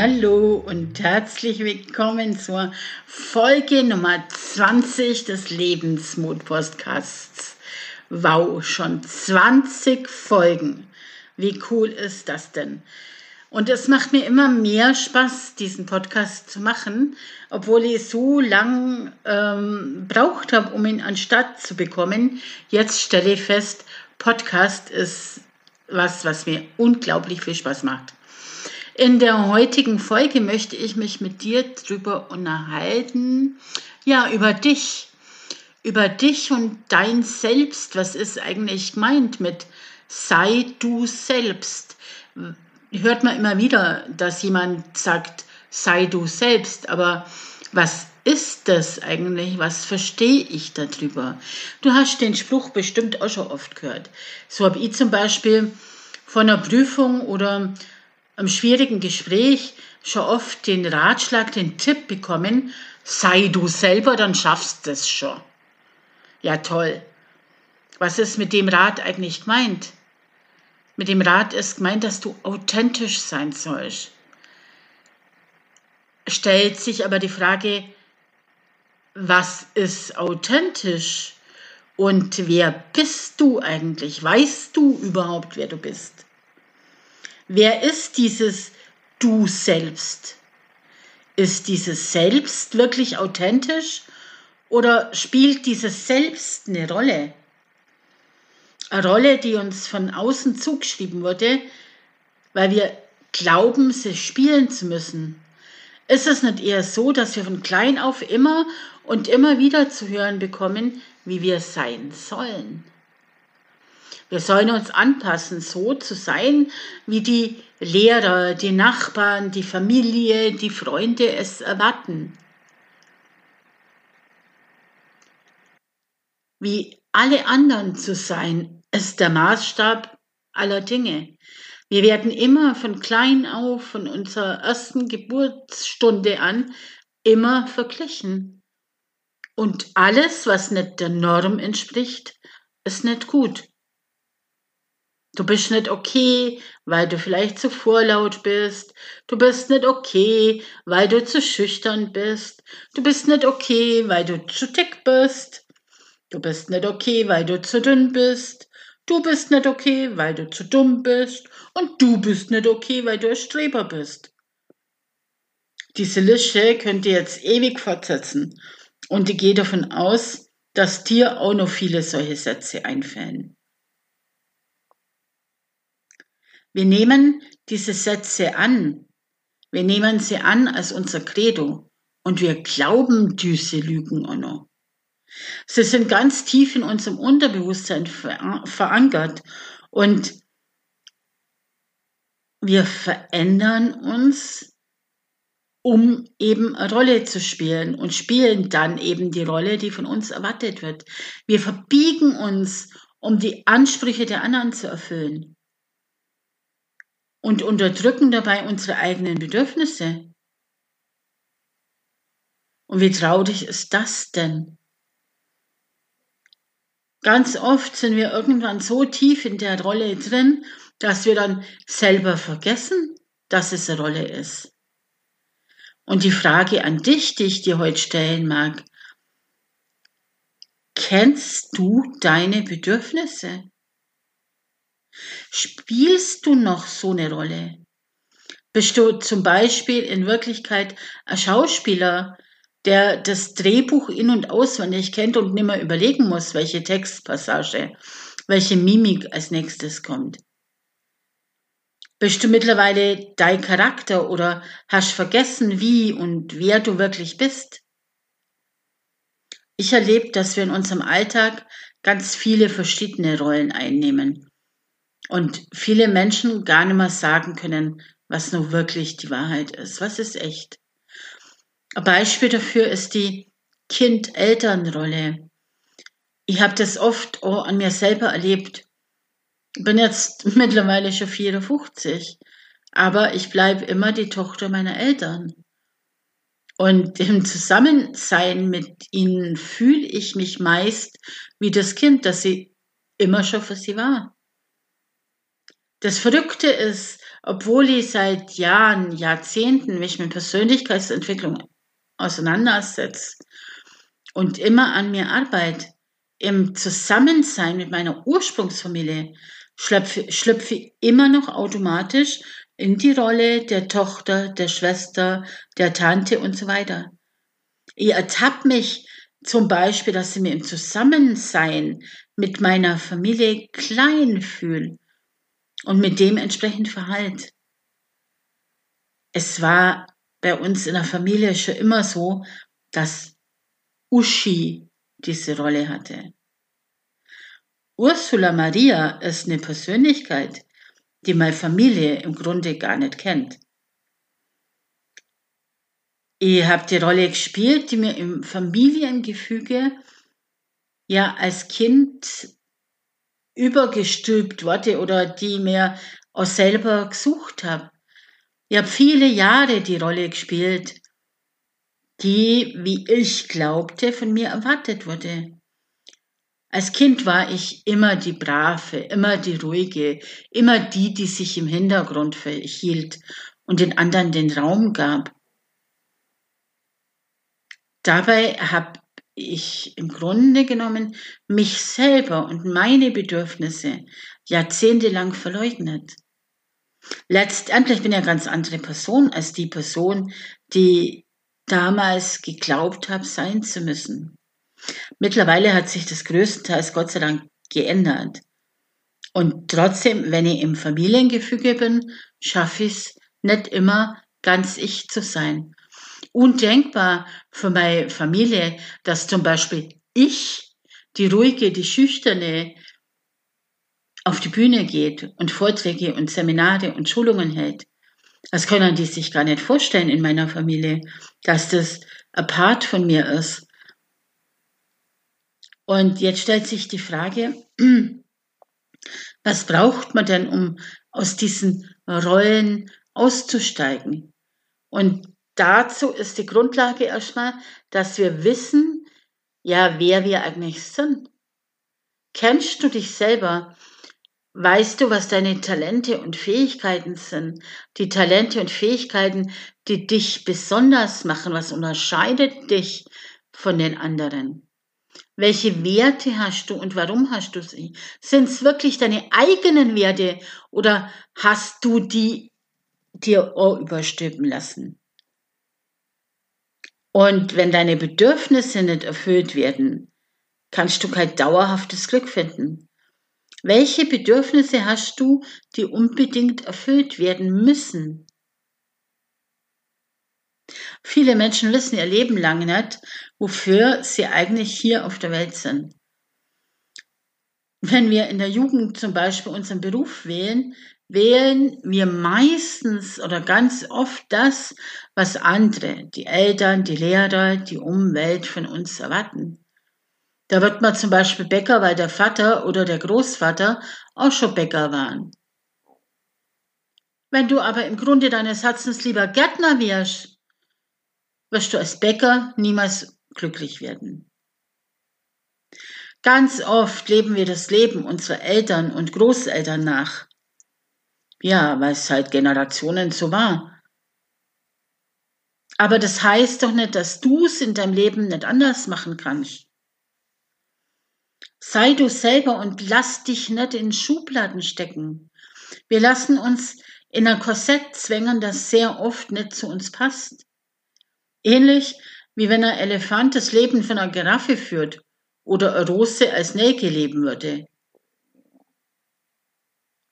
Hallo und herzlich willkommen zur Folge Nummer 20 des Lebensmut-Podcasts. Wow, schon 20 Folgen. Wie cool ist das denn? Und es macht mir immer mehr Spaß, diesen Podcast zu machen, obwohl ich so lang ähm, braucht habe, um ihn an Start zu bekommen. Jetzt stelle ich fest, Podcast ist was, was mir unglaublich viel Spaß macht. In der heutigen Folge möchte ich mich mit dir drüber unterhalten, ja, über dich, über dich und dein Selbst. Was ist eigentlich gemeint mit sei du selbst? Hört man immer wieder, dass jemand sagt, sei du selbst, aber was ist das eigentlich? Was verstehe ich darüber? Du hast den Spruch bestimmt auch schon oft gehört. So habe ich zum Beispiel von einer Prüfung oder im schwierigen Gespräch schon oft den Ratschlag, den Tipp bekommen, sei du selber, dann schaffst du es schon. Ja, toll. Was ist mit dem Rat eigentlich gemeint? Mit dem Rat ist gemeint, dass du authentisch sein sollst. Stellt sich aber die Frage, was ist authentisch? Und wer bist du eigentlich? Weißt du überhaupt, wer du bist? Wer ist dieses Du selbst? Ist dieses Selbst wirklich authentisch oder spielt dieses Selbst eine Rolle? Eine Rolle, die uns von außen zugeschrieben wurde, weil wir glauben, sie spielen zu müssen. Ist es nicht eher so, dass wir von klein auf immer und immer wieder zu hören bekommen, wie wir sein sollen? Wir sollen uns anpassen, so zu sein, wie die Lehrer, die Nachbarn, die Familie, die Freunde es erwarten. Wie alle anderen zu sein, ist der Maßstab aller Dinge. Wir werden immer von klein auf, von unserer ersten Geburtsstunde an, immer verglichen. Und alles, was nicht der Norm entspricht, ist nicht gut. Du bist nicht okay, weil du vielleicht zu vorlaut bist. Du bist nicht okay, weil du zu schüchtern bist. Du bist nicht okay, weil du zu dick bist. Du bist nicht okay, weil du zu dünn bist. Du bist nicht okay, weil du zu dumm bist. Und du bist nicht okay, weil du ein Streber bist. Diese Liste könnt ihr jetzt ewig fortsetzen. Und ich gehe davon aus, dass dir auch noch viele solche Sätze einfallen. Wir nehmen diese Sätze an. Wir nehmen sie an als unser Credo. Und wir glauben diese Lügen auch noch. Sie sind ganz tief in unserem Unterbewusstsein verankert. Und wir verändern uns, um eben eine Rolle zu spielen und spielen dann eben die Rolle, die von uns erwartet wird. Wir verbiegen uns, um die Ansprüche der anderen zu erfüllen und unterdrücken dabei unsere eigenen Bedürfnisse. Und wie traurig ist das denn? Ganz oft sind wir irgendwann so tief in der Rolle drin, dass wir dann selber vergessen, dass es eine Rolle ist. Und die Frage an dich, die ich dir heute stellen mag, kennst du deine Bedürfnisse? Spielst du noch so eine Rolle? Bist du zum Beispiel in Wirklichkeit ein Schauspieler, der das Drehbuch in- und auswendig kennt und nicht mehr überlegen muss, welche Textpassage, welche Mimik als nächstes kommt? Bist du mittlerweile dein Charakter oder hast vergessen, wie und wer du wirklich bist? Ich erlebe, dass wir in unserem Alltag ganz viele verschiedene Rollen einnehmen und viele Menschen gar nicht mehr sagen können, was nur wirklich die Wahrheit ist. Was ist echt? Ein Beispiel dafür ist die Kind-Eltern-Rolle. ich habe das oft auch an mir selber erlebt. Ich bin jetzt mittlerweile schon 54, aber ich bleibe immer die Tochter meiner Eltern. Und im Zusammensein mit ihnen fühle ich mich meist wie das Kind, das sie immer schon für sie war. Das Verrückte ist, obwohl ich seit Jahren, Jahrzehnten mich mit Persönlichkeitsentwicklung auseinandersetze und immer an mir arbeite, im Zusammensein mit meiner Ursprungsfamilie schlüpfe, schlüpfe immer noch automatisch in die Rolle der Tochter, der Schwester, der Tante und so weiter. Ich ertappe mich zum Beispiel, dass ich mir im Zusammensein mit meiner Familie klein fühle und mit dem entsprechend verhalt. Es war bei uns in der Familie schon immer so, dass Uschi diese Rolle hatte. Ursula Maria ist eine Persönlichkeit, die meine Familie im Grunde gar nicht kennt. Ich habe die Rolle gespielt, die mir im Familiengefüge ja als Kind übergestülpt wurde oder die mir auch selber gesucht habe. Ich habe viele Jahre die Rolle gespielt, die, wie ich glaubte, von mir erwartet wurde. Als Kind war ich immer die Brave, immer die Ruhige, immer die, die sich im Hintergrund verhielt und den anderen den Raum gab. Dabei habe ich im Grunde genommen mich selber und meine Bedürfnisse jahrzehntelang verleugnet. Letztendlich bin ich eine ganz andere Person als die Person, die damals geglaubt habe, sein zu müssen. Mittlerweile hat sich das größtenteils Gott sei Dank geändert. Und trotzdem, wenn ich im Familiengefüge bin, schaffe ich es nicht immer ganz ich zu sein. Undenkbar für meine Familie, dass zum Beispiel ich, die ruhige, die schüchterne, auf die Bühne geht und Vorträge und Seminare und Schulungen hält. Das können die sich gar nicht vorstellen in meiner Familie, dass das apart von mir ist. Und jetzt stellt sich die Frage, was braucht man denn, um aus diesen Rollen auszusteigen? Und dazu ist die Grundlage erstmal, dass wir wissen, ja, wer wir eigentlich sind. Kennst du dich selber? Weißt du, was deine Talente und Fähigkeiten sind? Die Talente und Fähigkeiten, die dich besonders machen, was unterscheidet dich von den anderen? Welche Werte hast du und warum hast du sie? Sind es wirklich deine eigenen Werte oder hast du die dir überstülpen lassen? Und wenn deine Bedürfnisse nicht erfüllt werden, kannst du kein dauerhaftes Glück finden. Welche Bedürfnisse hast du, die unbedingt erfüllt werden müssen? Viele Menschen wissen ihr Leben lang nicht, wofür sie eigentlich hier auf der Welt sind. Wenn wir in der Jugend zum Beispiel unseren Beruf wählen, wählen wir meistens oder ganz oft das, was andere, die Eltern, die Lehrer, die Umwelt von uns erwarten. Da wird man zum Beispiel Bäcker, weil der Vater oder der Großvater auch schon Bäcker waren. Wenn du aber im Grunde deines Herzens lieber Gärtner wärst, wirst du als Bäcker niemals glücklich werden. Ganz oft leben wir das Leben unserer Eltern und Großeltern nach. Ja, weil es halt Generationen so war. Aber das heißt doch nicht, dass du es in deinem Leben nicht anders machen kannst. Sei du selber und lass dich nicht in Schubladen stecken. Wir lassen uns in ein Korsett zwängen, das sehr oft nicht zu uns passt. Ähnlich wie wenn ein Elefant das Leben von einer Giraffe führt oder eine Rose als Nelke leben würde.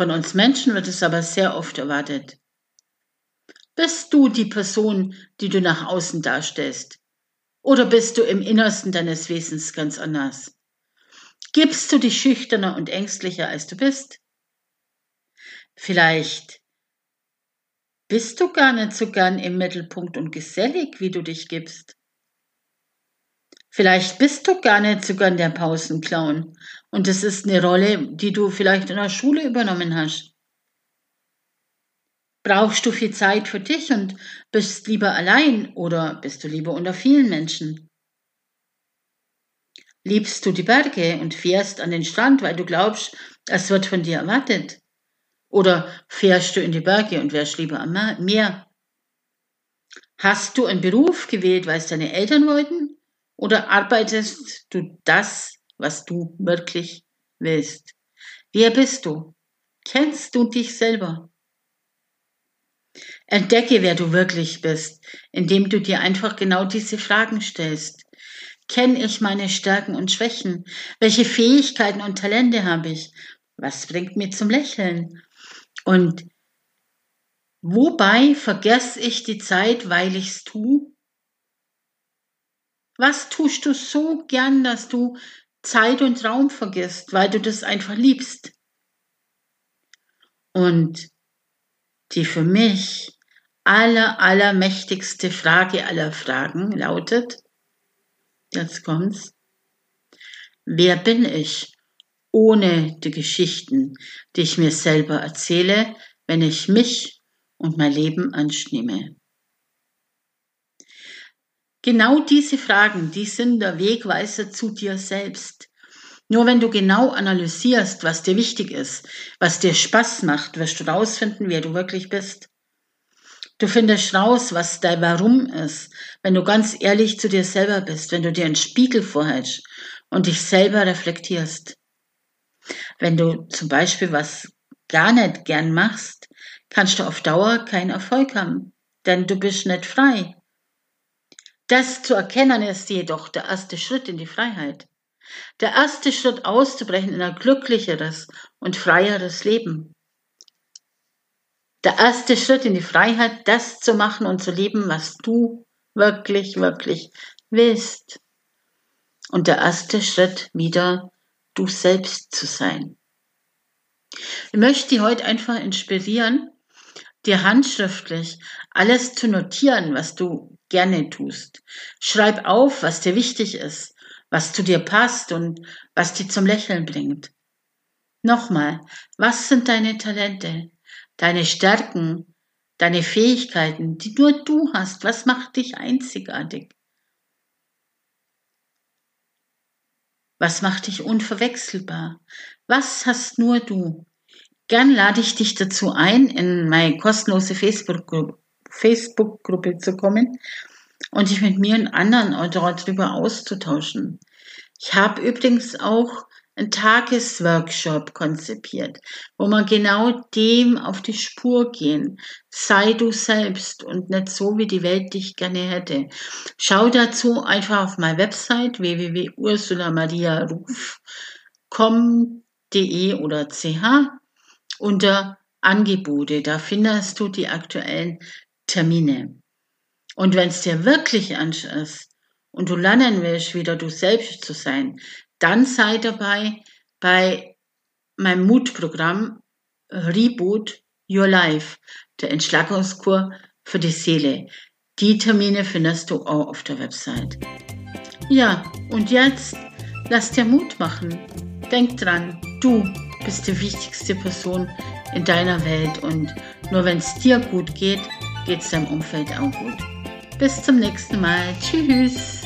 Von uns Menschen wird es aber sehr oft erwartet. Bist du die Person, die du nach außen darstellst? Oder bist du im Innersten deines Wesens ganz anders? Gibst du dich schüchterner und ängstlicher, als du bist? Vielleicht bist du gar nicht so gern im Mittelpunkt und gesellig, wie du dich gibst. Vielleicht bist du gar nicht sogar der Pausenclown und es ist eine Rolle, die du vielleicht in der Schule übernommen hast. Brauchst du viel Zeit für dich und bist lieber allein oder bist du lieber unter vielen Menschen? Liebst du die Berge und fährst an den Strand, weil du glaubst, es wird von dir erwartet? Oder fährst du in die Berge und wärst lieber am Meer? Hast du einen Beruf gewählt, weil es deine Eltern wollten? Oder arbeitest du das, was du wirklich willst? Wer bist du? Kennst du dich selber? Entdecke, wer du wirklich bist, indem du dir einfach genau diese Fragen stellst. Kenne ich meine Stärken und Schwächen? Welche Fähigkeiten und Talente habe ich? Was bringt mir zum Lächeln? Und wobei vergesse ich die Zeit, weil ich es tue? Was tust du so gern, dass du Zeit und Raum vergisst, weil du das einfach liebst? Und die für mich aller, allermächtigste Frage aller Fragen lautet, Jetzt kommt's. Wer bin ich ohne die Geschichten, die ich mir selber erzähle, wenn ich mich und mein Leben anschnehme? Genau diese Fragen, die sind der Wegweiser zu dir selbst. Nur wenn du genau analysierst, was dir wichtig ist, was dir Spaß macht, wirst du rausfinden, wer du wirklich bist. Du findest raus, was dein Warum ist, wenn du ganz ehrlich zu dir selber bist, wenn du dir einen Spiegel vorhältst und dich selber reflektierst. Wenn du zum Beispiel was gar nicht gern machst, kannst du auf Dauer keinen Erfolg haben, denn du bist nicht frei. Das zu erkennen ist jedoch der erste Schritt in die Freiheit. Der erste Schritt auszubrechen in ein glücklicheres und freieres Leben der erste Schritt in die Freiheit, das zu machen und zu leben, was du wirklich, wirklich willst. Und der erste Schritt wieder du selbst zu sein. Ich möchte dich heute einfach inspirieren, dir handschriftlich alles zu notieren, was du gerne tust. Schreib auf, was dir wichtig ist, was zu dir passt und was dir zum Lächeln bringt. Nochmal, was sind deine Talente? deine Stärken, deine Fähigkeiten, die nur du hast. Was macht dich einzigartig? Was macht dich unverwechselbar? Was hast nur du? Gern lade ich dich dazu ein, in meine kostenlose Facebook-Gruppe Facebook zu kommen und dich mit mir und anderen darüber auszutauschen. Ich habe übrigens auch ein Tagesworkshop konzipiert, wo man genau dem auf die Spur gehen. Sei du selbst und nicht so, wie die Welt dich gerne hätte. Schau dazu einfach auf meine Website www.ursulamariaruf.com.de oder ch unter Angebote. Da findest du die aktuellen Termine. Und wenn es dir wirklich ernst ist und du lernen willst, wieder du selbst zu sein, dann sei dabei bei meinem Mutprogramm Reboot Your Life, der Entschlackungskur für die Seele. Die Termine findest du auch auf der Website. Ja, und jetzt lass dir Mut machen. Denk dran, du bist die wichtigste Person in deiner Welt und nur wenn es dir gut geht, geht es deinem Umfeld auch gut. Bis zum nächsten Mal. Tschüss.